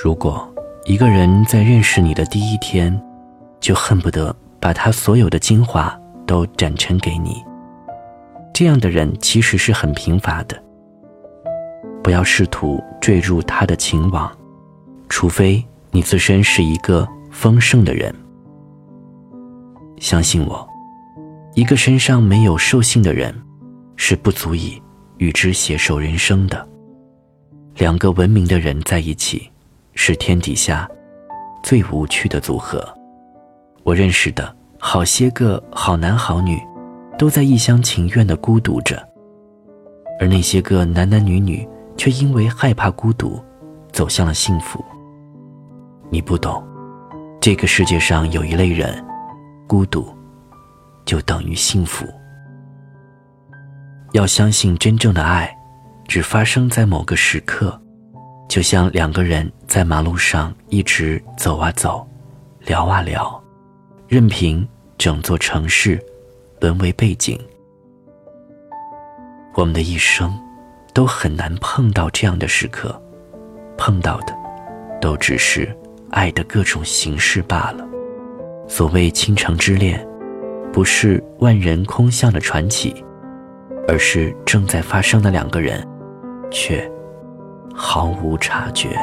如果一个人在认识你的第一天，就恨不得把他所有的精华都展陈给你，这样的人其实是很贫乏的。不要试图坠入他的情网，除非你自身是一个丰盛的人。相信我，一个身上没有兽性的人，是不足以与之携手人生的。两个文明的人在一起。是天底下最无趣的组合。我认识的好些个好男好女，都在一厢情愿的孤独着，而那些个男男女女却因为害怕孤独，走向了幸福。你不懂，这个世界上有一类人，孤独就等于幸福。要相信真正的爱，只发生在某个时刻。就像两个人在马路上一直走啊走，聊啊聊，任凭整座城市沦为背景。我们的一生都很难碰到这样的时刻，碰到的都只是爱的各种形式罢了。所谓倾城之恋，不是万人空巷的传奇，而是正在发生的两个人，却。毫无察觉。